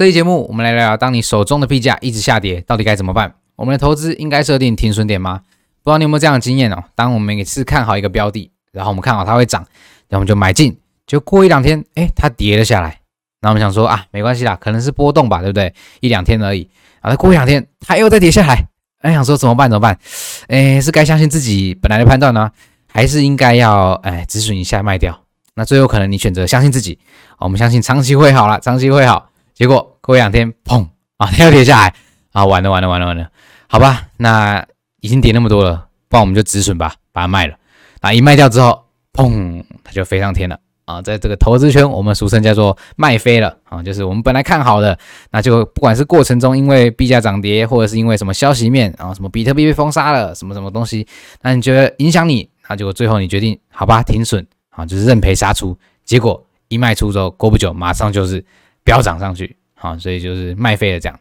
这期节目我们来聊聊，当你手中的币价一直下跌，到底该怎么办？我们的投资应该设定停损点吗？不知道你有没有这样的经验哦？当我们每次看好一个标的，然后我们看好它会涨，然后我们就买进，就过一两天，哎，它跌了下来，那我们想说啊，没关系啦，可能是波动吧，对不对？一两天而已。啊，过一两天它又再跌下来，哎，想说怎么办？怎么办？哎，是该相信自己本来的判断呢？还是应该要哎止损一下卖掉？那最后可能你选择相信自己，我们相信长期会好了，长期会好。结果过两天，砰啊，它又跌下来啊，完了完了完了完了，好吧，那已经跌那么多了，不然我们就止损吧，把它卖了。啊，一卖掉之后，砰，它就飞上天了啊，在这个投资圈，我们俗称叫做卖飞了啊，就是我们本来看好的，那就不管是过程中因为币价涨跌，或者是因为什么消息面啊，什么比特币被封杀了，什么什么东西，那你觉得影响你？那结果最后你决定好吧，停损啊，就是认赔杀出。结果一卖出之后，过不久马上就是飙涨上去，好，所以就是卖飞了这样。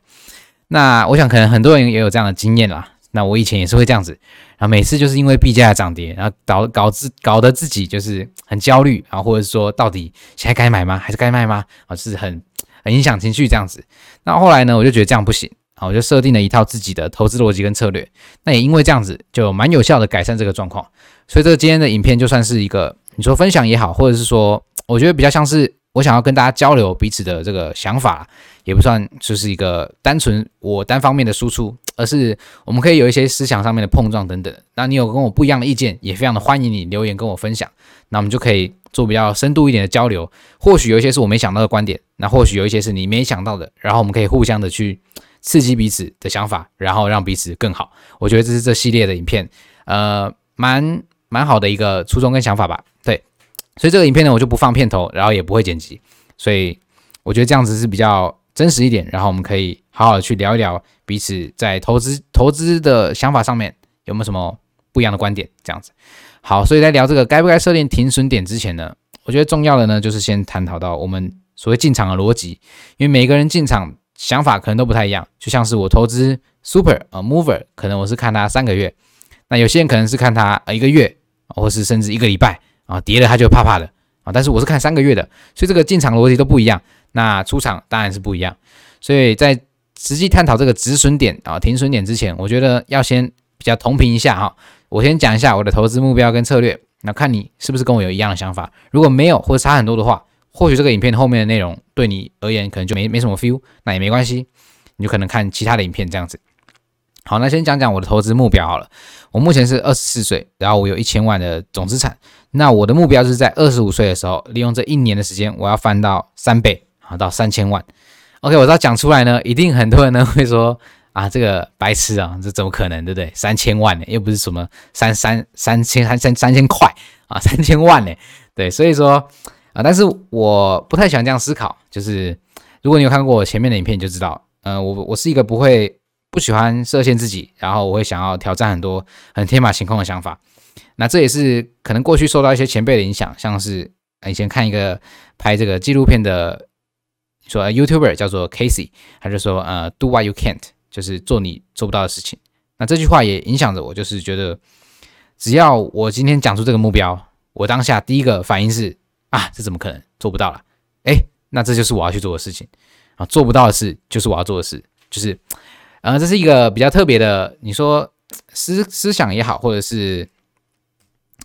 那我想可能很多人也有这样的经验啦。那我以前也是会这样子，然后每次就是因为币价的涨跌，然后搞搞自搞得自己就是很焦虑啊，或者是说到底现在该买吗？还是该卖吗？啊，是很很影响情绪这样子。那后来呢，我就觉得这样不行。啊，我就设定了一套自己的投资逻辑跟策略，那也因为这样子，就蛮有效的改善这个状况。所以这个今天的影片就算是一个你说分享也好，或者是说，我觉得比较像是我想要跟大家交流彼此的这个想法，也不算就是一个单纯我单方面的输出，而是我们可以有一些思想上面的碰撞等等。那你有跟我不一样的意见，也非常的欢迎你留言跟我分享，那我们就可以做比较深度一点的交流。或许有一些是我没想到的观点，那或许有一些是你没想到的，然后我们可以互相的去。刺激彼此的想法，然后让彼此更好。我觉得这是这系列的影片，呃，蛮蛮好的一个初衷跟想法吧。对，所以这个影片呢，我就不放片头，然后也不会剪辑，所以我觉得这样子是比较真实一点。然后我们可以好好的去聊一聊彼此在投资投资的想法上面有没有什么不一样的观点，这样子。好，所以在聊这个该不该设定停损点之前呢，我觉得重要的呢就是先探讨到我们所谓进场的逻辑，因为每个人进场。想法可能都不太一样，就像是我投资 Super 啊 Mover，可能我是看它三个月，那有些人可能是看它一个月，或是甚至一个礼拜啊，跌了它就怕怕的啊，但是我是看三个月的，所以这个进场逻辑都不一样，那出场当然是不一样，所以在实际探讨这个止损点啊停损点之前，我觉得要先比较同频一下哈，我先讲一下我的投资目标跟策略，那看你是不是跟我有一样的想法，如果没有或者差很多的话。或许这个影片后面的内容对你而言可能就没没什么 feel，那也没关系，你就可能看其他的影片这样子。好，那先讲讲我的投资目标好了。我目前是二十四岁，然后我有一千万的总资产。那我的目标是在二十五岁的时候，利用这一年的时间，我要翻到三倍，啊，到三千万。OK，我知道讲出来呢，一定很多人呢会说 啊，这个白痴啊，这怎么可能，对不对？三千万呢，又不是什么三三三千三三三千块啊，三千万呢，对，所以说。啊，但是我不太喜欢这样思考。就是如果你有看过我前面的影片，你就知道，呃，我我是一个不会不喜欢设限自己，然后我会想要挑战很多很天马行空的想法。那这也是可能过去受到一些前辈的影响，像是以前看一个拍这个纪录片的说 YouTuber 叫做 Casey，他就说呃，Do what you can't，就是做你做不到的事情。那这句话也影响着我，就是觉得只要我今天讲出这个目标，我当下第一个反应是。啊，这怎么可能做不到了？哎，那这就是我要去做的事情啊！做不到的事就是我要做的事，就是，呃，这是一个比较特别的，你说思思想也好，或者是，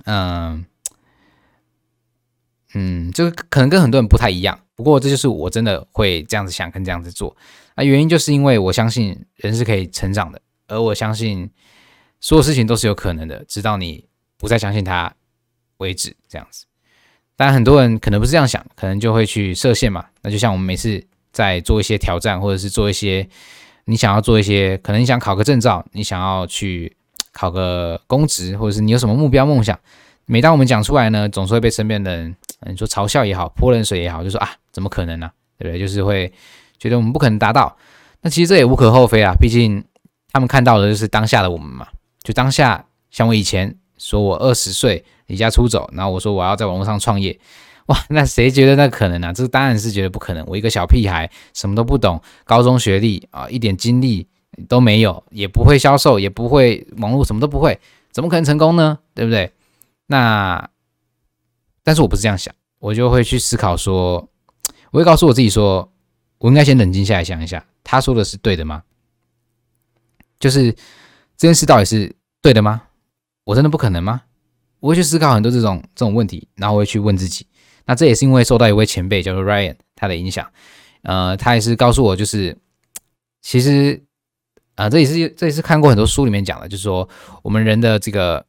嗯、呃、嗯，就可能跟很多人不太一样。不过这就是我真的会这样子想，跟这样子做啊。原因就是因为我相信人是可以成长的，而我相信所有事情都是有可能的，直到你不再相信它为止，这样子。当然，很多人可能不是这样想，可能就会去设限嘛。那就像我们每次在做一些挑战，或者是做一些你想要做一些，可能你想考个证照，你想要去考个公职，或者是你有什么目标梦想。每当我们讲出来呢，总是会被身边的人，你说嘲笑也好，泼冷水也好，就说啊，怎么可能呢？对不对？就是会觉得我们不可能达到。那其实这也无可厚非啊，毕竟他们看到的就是当下的我们嘛。就当下，像我以前说我二十岁。离家出走，然后我说我要在网络上创业，哇，那谁觉得那可能呢？这当然是觉得不可能。我一个小屁孩，什么都不懂，高中学历啊，一点经历都没有，也不会销售，也不会网络，什么都不会，怎么可能成功呢？对不对？那，但是我不是这样想，我就会去思考说，我会告诉我自己说，我应该先冷静下来想一下，他说的是对的吗？就是这件事到底是对的吗？我真的不可能吗？我会去思考很多这种这种问题，然后我会去问自己。那这也是因为受到一位前辈叫做 Ryan 他的影响，呃，他也是告诉我，就是其实啊、这也是这也是看过很多书里面讲的，就是说我们人的这个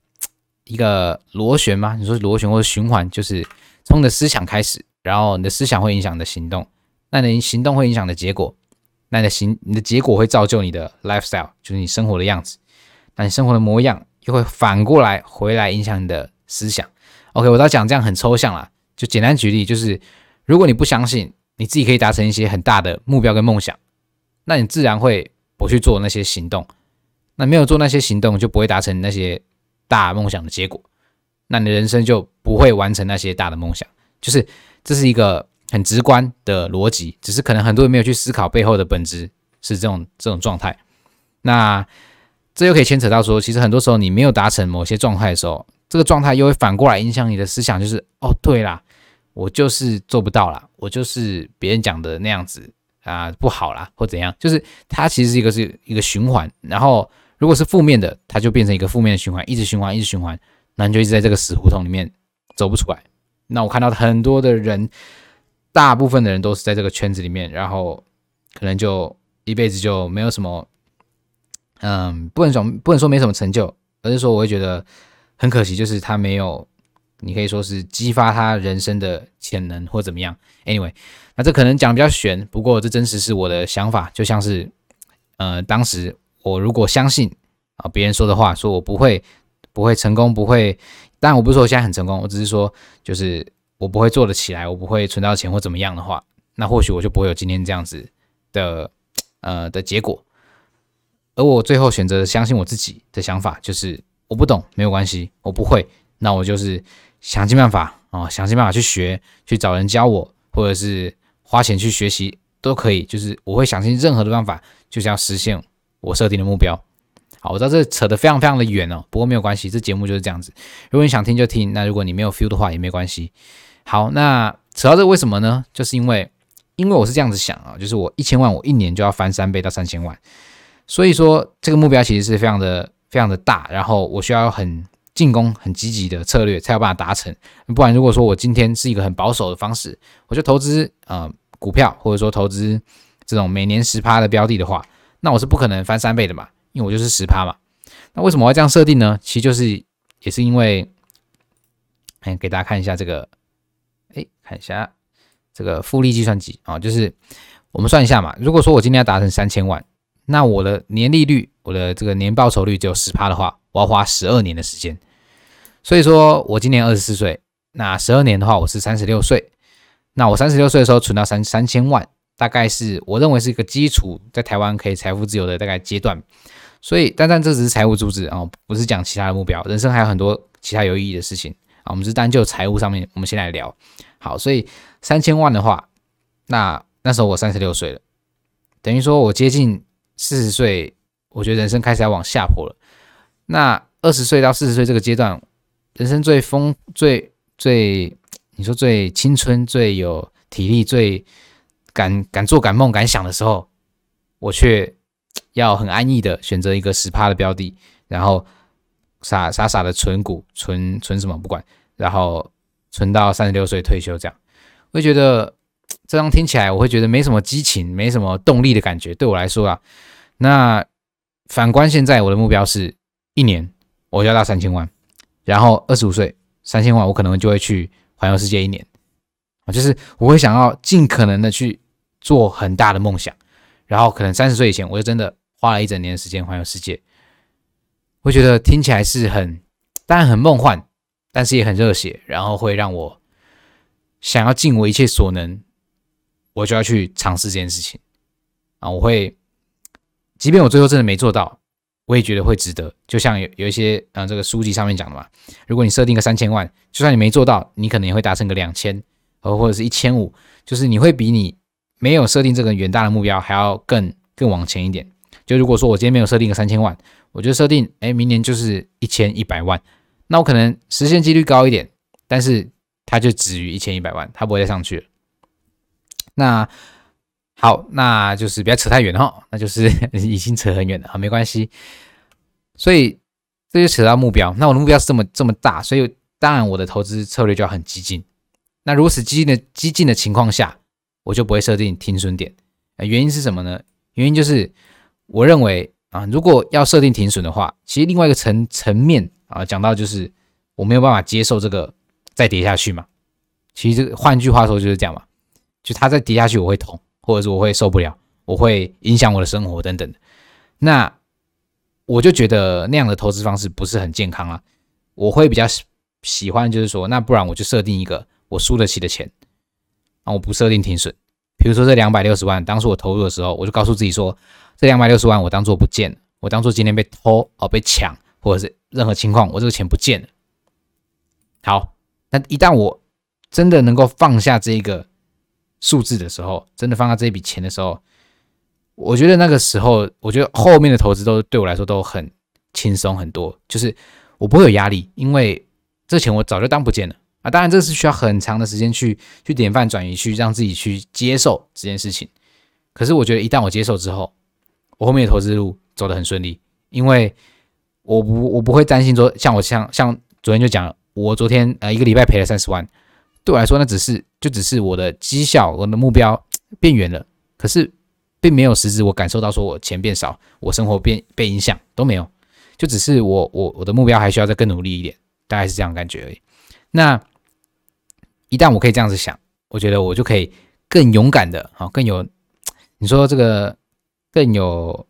一个螺旋吗，你说螺旋或者循环，就是从你的思想开始，然后你的思想会影响你的行动，那你行动会影响你的结果，那你的行你的结果会造就你的 lifestyle，就是你生活的样子，那你生活的模样又会反过来回来影响你的思想。OK，我要讲这样很抽象啦。就简单举例，就是如果你不相信你自己可以达成一些很大的目标跟梦想，那你自然会不去做那些行动。那没有做那些行动，就不会达成那些大梦想的结果。那你的人生就不会完成那些大的梦想。就是这是一个很直观的逻辑，只是可能很多人没有去思考背后的本质是这种这种状态。那这又可以牵扯到说，其实很多时候你没有达成某些状态的时候，这个状态又会反过来影响你的思想，就是哦，对啦。我就是做不到啦，我就是别人讲的那样子啊，不好啦，或怎样，就是它其实是一个是一个循环，然后如果是负面的，它就变成一个负面的循环，一直循环，一直循环，那你就一直在这个死胡同里面走不出来。那我看到很多的人，大部分的人都是在这个圈子里面，然后可能就一辈子就没有什么，嗯，不能说不能说没什么成就，而是说我会觉得很可惜，就是他没有。你可以说是激发他人生的潜能或怎么样。Anyway，那这可能讲比较玄，不过这真实是我的想法。就像是，呃，当时我如果相信啊别人说的话，说我不会不会成功，不会，当然我不是说我现在很成功，我只是说就是我不会做得起来，我不会存到钱或怎么样的话，那或许我就不会有今天这样子的呃的结果。而我最后选择相信我自己的想法，就是我不懂没有关系，我不会，那我就是。想尽办法啊、想尽办法去学，去找人教我，或者是花钱去学习都可以。就是我会想尽任何的办法，就是要实现我设定的目标。好，我知道这扯得非常非常的远哦，不过没有关系，这节目就是这样子。如果你想听就听，那如果你没有 feel 的话也没关系。好，那扯到这为什么呢？就是因为，因为我是这样子想啊，就是我一千万，我一年就要翻三倍到三千万，所以说这个目标其实是非常的非常的大，然后我需要很。进攻很积极的策略才有办法达成，不然如果说我今天是一个很保守的方式，我就投资呃股票或者说投资这种每年十趴的标的的话，那我是不可能翻三倍的嘛，因为我就是十趴嘛。那为什么要这样设定呢？其实就是也是因为，哎，给大家看一下这个，哎，看一下这个复利计算机啊，就是我们算一下嘛，如果说我今天要达成三千万，那我的年利率，我的这个年报酬率只有十趴的话，我要花十二年的时间。所以说我今年二十四岁，那十二年的话，我是三十六岁。那我三十六岁的时候存到三三千万，大概是我认为是一个基础，在台湾可以财富自由的大概阶段。所以，单单这只是财务主旨啊，不是讲其他的目标。人生还有很多其他有意义的事情啊。我们是单就财务上面，我们先来聊。好，所以三千万的话，那那时候我三十六岁了，等于说我接近四十岁，我觉得人生开始要往下坡了。那二十岁到四十岁这个阶段。人生最丰最最，你说最青春、最有体力、最敢敢做、敢梦、敢想的时候，我却要很安逸的选择一个十趴的标的，然后傻傻傻的存股，存存什么不管，然后存到三十六岁退休这样，会觉得这样听起来，我会觉得没什么激情，没什么动力的感觉。对我来说啊，那反观现在我的目标是一年我就要到三千万。然后二十五岁三千万，我可能就会去环游世界一年啊，就是我会想要尽可能的去做很大的梦想，然后可能三十岁以前，我就真的花了一整年的时间环游世界。我觉得听起来是很，当然很梦幻，但是也很热血，然后会让我想要尽我一切所能，我就要去尝试这件事情啊！我会，即便我最后真的没做到。我也觉得会值得，就像有有一些嗯，这个书籍上面讲的嘛，如果你设定个三千万，就算你没做到，你可能也会达成个两千，呃或者是一千五，就是你会比你没有设定这个远大的目标还要更更往前一点。就如果说我今天没有设定个三千万，我就设定哎，明年就是一千一百万，那我可能实现几率高一点，但是它就止于一千一百万，它不会再上去了。那好，那就是不要扯太远哈，那就是 已经扯很远了啊，没关系。所以这就扯到目标，那我的目标是这么这么大，所以当然我的投资策略就要很激进。那如此激进的激进的情况下，我就不会设定停损点。原因是什么呢？原因就是我认为啊，如果要设定停损的话，其实另外一个层层面啊，讲到就是我没有办法接受这个再跌下去嘛。其实换句话说就是这样嘛，就它再跌下去我会痛。或者是我会受不了，我会影响我的生活等等，那我就觉得那样的投资方式不是很健康啊。我会比较喜欢，就是说，那不然我就设定一个我输得起的钱，啊，我不设定停损。比如说这两百六十万，当初我投入的时候，我就告诉自己说，这两百六十万我当做不见，我当做今天被偷哦被抢，或者是任何情况，我这个钱不见了。好，那一旦我真的能够放下这个。数字的时候，真的放下这一笔钱的时候，我觉得那个时候，我觉得后面的投资都对我来说都很轻松很多，就是我不会有压力，因为这钱我早就当不见了啊。当然，这是需要很长的时间去去典范转移，去让自己去接受这件事情。可是我觉得一旦我接受之后，我后面的投资路走得很顺利，因为我不我不会担心说，像我像像昨天就讲了，我昨天呃一个礼拜赔了三十万。对我来说，那只是就只是我的绩效，我的目标变远了，可是并没有实质我感受到说我钱变少，我生活变被影响都没有，就只是我我我的目标还需要再更努力一点，大概是这样感觉而已。那一旦我可以这样子想，我觉得我就可以更勇敢的啊，更有你说这个更有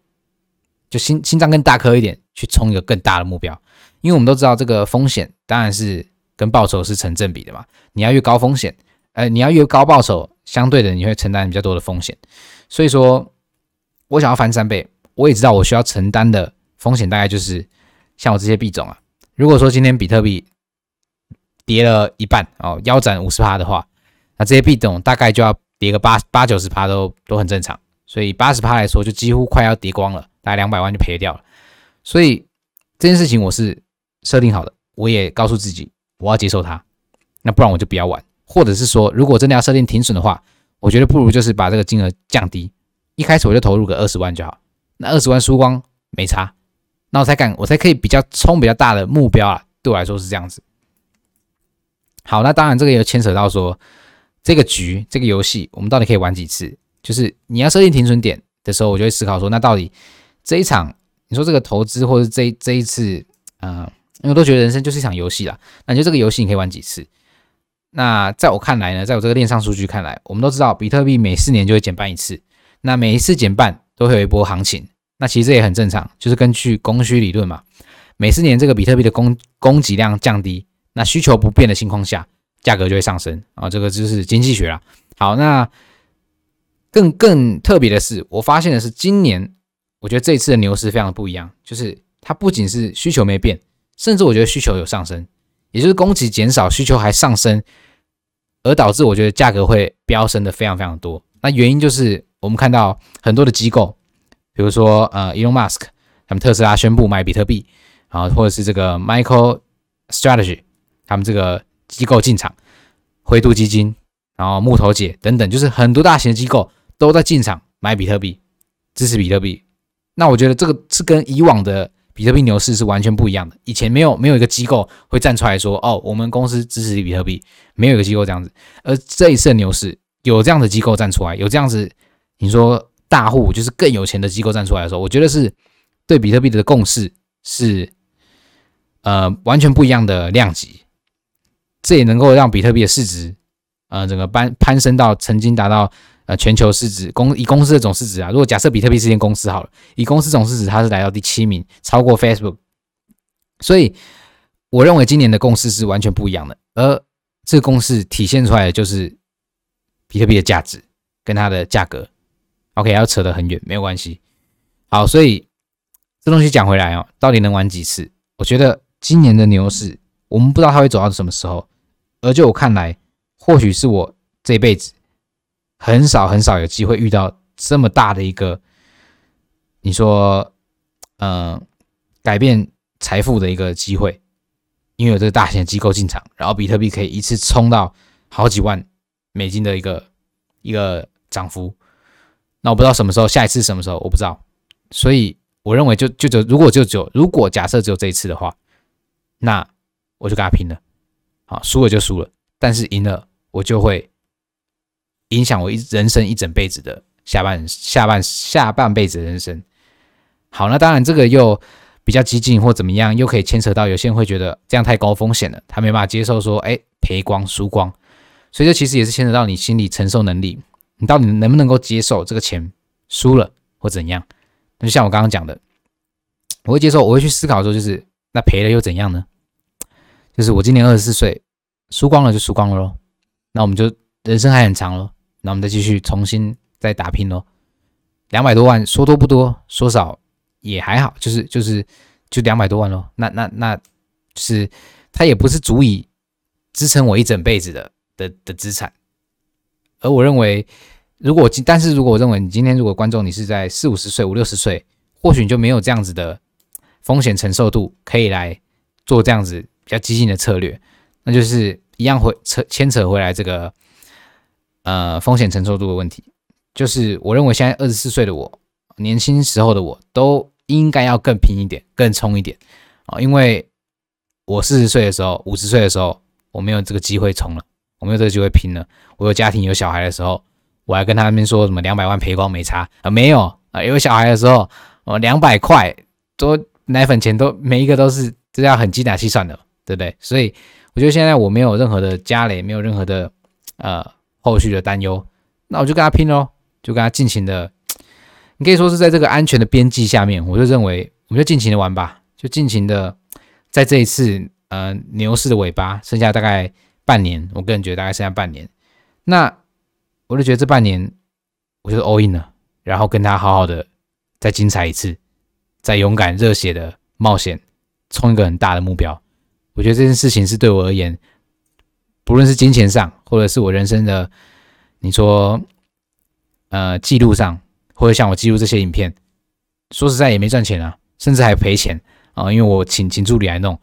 就心心脏更大颗一点，去冲一个更大的目标，因为我们都知道这个风险当然是。跟报酬是成正比的嘛？你要越高风险，呃，你要越高报酬，相对的你会承担比较多的风险。所以说，我想要翻三倍，我也知道我需要承担的风险大概就是像我这些币种啊。如果说今天比特币跌了一半哦，腰斩五十趴的话，那这些币种大概就要跌个八八九十趴都都很正常。所以八十趴来说，就几乎快要跌光了，大概两百万就赔掉了。所以这件事情我是设定好的，我也告诉自己。我要接受它，那不然我就不要玩，或者是说，如果真的要设定停损的话，我觉得不如就是把这个金额降低，一开始我就投入个二十万就好，那二十万输光没差，那我才敢，我才可以比较冲比较大的目标啊，对我来说是这样子。好，那当然这个也牵扯到说，这个局这个游戏我们到底可以玩几次？就是你要设定停损点的时候，我就会思考说，那到底这一场你说这个投资或者这这一次，嗯、因为都觉得人生就是一场游戏啦，那你就这个游戏你可以玩几次？那在我看来呢，在我这个链上数据看来，我们都知道比特币每四年就会减半一次，那每一次减半都会有一波行情，那其实这也很正常，就是根据供需理论嘛，每四年这个比特币的供供给量降低，那需求不变的情况下，价格就会上升啊，这个就是经济学啦。好，那更更特别的是，我发现的是今年，我觉得这一次的牛市非常的不一样，就是它不仅是需求没变。甚至我觉得需求有上升，也就是供给减少，需求还上升，而导致我觉得价格会飙升的非常非常多。那原因就是我们看到很多的机构，比如说呃，Elon Musk 他们特斯拉宣布买比特币，啊，或者是这个 Michael Strategy 他们这个机构进场，灰度基金，然后木头姐等等，就是很多大型的机构都在进场买比特币，支持比特币。那我觉得这个是跟以往的。比特币牛市是完全不一样的。以前没有没有一个机构会站出来说：“哦，我们公司支持比特币。”没有一个机构这样子。而这一次牛市有这样的机构站出来，有这样子，你说大户就是更有钱的机构站出来的时候，我觉得是对比特币的共识是呃完全不一样的量级。这也能够让比特币的市值呃整个攀攀升到曾经达到。呃，全球市值公以公司的总市值啊，如果假设比特币是间公司好了，以公司总市值它是来到第七名，超过 Facebook，所以我认为今年的共识是完全不一样的，而这个共识体现出来的就是比特币的价值跟它的价格。OK，要扯得很远没有关系。好，所以这东西讲回来哦，到底能玩几次？我觉得今年的牛市，我们不知道它会走到什么时候，而就我看来，或许是我这辈子。很少很少有机会遇到这么大的一个，你说，呃，改变财富的一个机会，因为有这个大型的机构进场，然后比特币可以一次冲到好几万美金的一个一个涨幅，那我不知道什么时候，下一次什么时候我不知道，所以我认为就就就如果就只有如果假设只有这一次的话，那我就跟他拼了，好，输了就输了，但是赢了我就会影响我一人生一整辈子的下半下半下半辈子的人生。好，那当然这个又比较激进或怎么样，又可以牵扯到有些人会觉得这样太高风险了，他没办法接受说，哎，赔光输光，所以这其实也是牵扯到你心理承受能力。你到底能不能够接受这个钱输了或怎样？那就像我刚刚讲的，我会接受，我会去思考说，就是那赔了又怎样呢？就是我今年二十四岁，输光了就输光了喽。那我们就人生还很长喽，那我们再继续重新再打拼喽。两百多万说多不多，说少也还好，就是就是就两百多万喽。那那那，就是它也不是足以支撑我一整辈子的的的资产。而我认为，如果今，但是如果我认为你今天如果观众你是在四五十岁、五六十岁，或许你就没有这样子的风险承受度，可以来做这样子比较激进的策略，那就是一样会扯牵扯回来这个呃风险承受度的问题。就是我认为现在二十四岁的我，年轻时候的我都应该要更拼一点、更冲一点啊，因为我四十岁的时候、五十岁的时候，我没有这个机会冲了。我没有这个机会拼了。我有家庭有小孩的时候，我还跟他们说什么两百万赔光没差啊？没有啊！有小孩的时候，我，两百块多奶粉钱都每一个都是这要很精打细算的，对不对？所以我觉得现在我没有任何的家累，没有任何的呃后续的担忧，那我就跟他拼喽，就跟他尽情的，你可以说是在这个安全的边际下面，我就认为我们就尽情的玩吧，就尽情的在这一次呃牛市的尾巴，剩下大概。半年，我个人觉得大概剩下半年，那我就觉得这半年，我就 all in 了，然后跟他好好的再精彩一次，再勇敢热血的冒险，冲一个很大的目标。我觉得这件事情是对我而言，不论是金钱上，或者是我人生的，你说，呃，记录上，或者像我记录这些影片，说实在也没赚钱啊，甚至还赔钱啊，因为我请请助理来弄，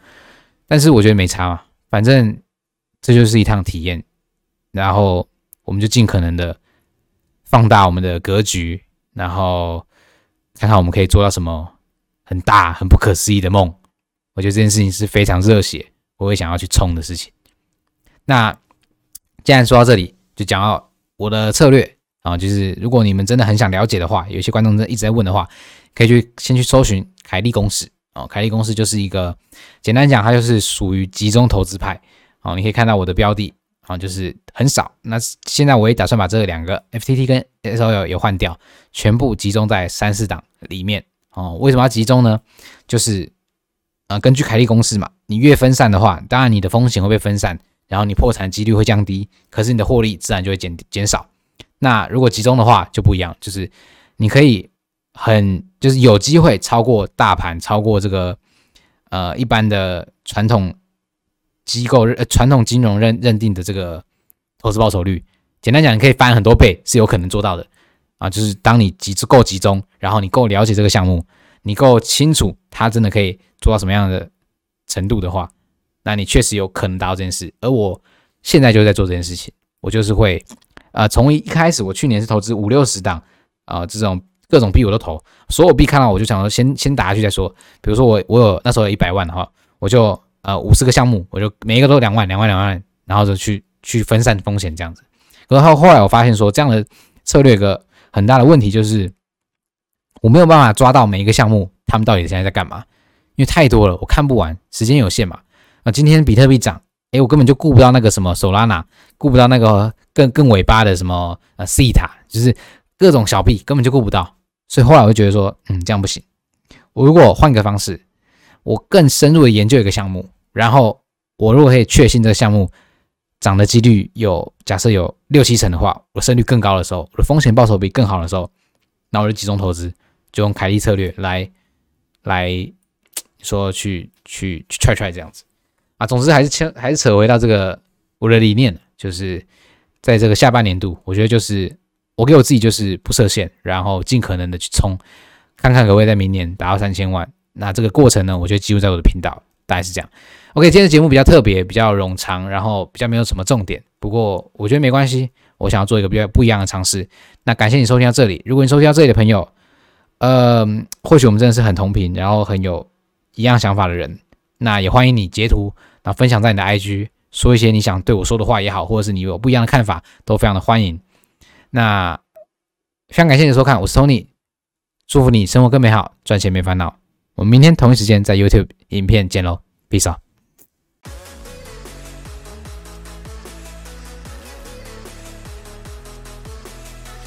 但是我觉得没差嘛，反正。这就是一趟体验，然后我们就尽可能的放大我们的格局，然后看看我们可以做到什么很大、很不可思议的梦。我觉得这件事情是非常热血，我会想要去冲的事情。那既然说到这里，就讲到我的策略啊，就是如果你们真的很想了解的话，有些观众在一直在问的话，可以去先去搜寻凯利公司哦。凯利公司就是一个简单讲，它就是属于集中投资派。啊，你可以看到我的标的，啊，就是很少。那现在我也打算把这两个 FTT 跟 SOL 也换掉，全部集中在三四档里面。哦，为什么要集中呢？就是呃，根据凯利公式嘛，你越分散的话，当然你的风险会被分散，然后你破产几率会降低，可是你的获利自然就会减减少。那如果集中的话就不一样，就是你可以很就是有机会超过大盘，超过这个呃一般的传统。机构认传统金融认认定的这个投资报酬率，简单讲，你可以翻很多倍是有可能做到的啊。就是当你集够集中，然后你够了解这个项目，你够清楚他真的可以做到什么样的程度的话，那你确实有可能达到这件事。而我现在就在做这件事情，我就是会呃，从一开始我去年是投资五六十档啊，这种各种币我都投，所有币看到我就想说先先打下去再说。比如说我我有那时候一百万的话，我就。呃，五十个项目，我就每一个都两万、两万、两万，然后就去去分散风险这样子。然后后来我发现说，这样的策略有个很大的问题就是，我没有办法抓到每一个项目，他们到底现在在干嘛，因为太多了，我看不完，时间有限嘛。啊，今天比特币涨，诶，我根本就顾不到那个什么 Solana，顾不到那个更更尾巴的什么呃 Theta，就是各种小币根本就顾不到。所以后来我就觉得说，嗯，这样不行。我如果换个方式。我更深入的研究一个项目，然后我如果可以确信这个项目涨的几率有假设有六七成的话，我胜率更高的时候，我的风险报酬比更好的时候，那我就集中投资，就用凯利策略来来说去去去踹踹这样子啊。总之还是牵还是扯回到这个我的理念，就是在这个下半年度，我觉得就是我给我自己就是不设限，然后尽可能的去冲，看看可不可以在明年达到三千万。那这个过程呢，我就记录在我的频道，大概是这样。OK，今天的节目比较特别，比较冗长，然后比较没有什么重点。不过我觉得没关系，我想要做一个比较不一样的尝试。那感谢你收听到这里。如果你收听到这里的朋友，呃，或许我们真的是很同频，然后很有一样想法的人。那也欢迎你截图，然后分享在你的 IG，说一些你想对我说的话也好，或者是你有不一样的看法，都非常的欢迎。那非常感谢你的收看，我是 Tony，祝福你生活更美好，赚钱没烦恼。我们明天同一时间在 YouTube 影片见喽，Peace。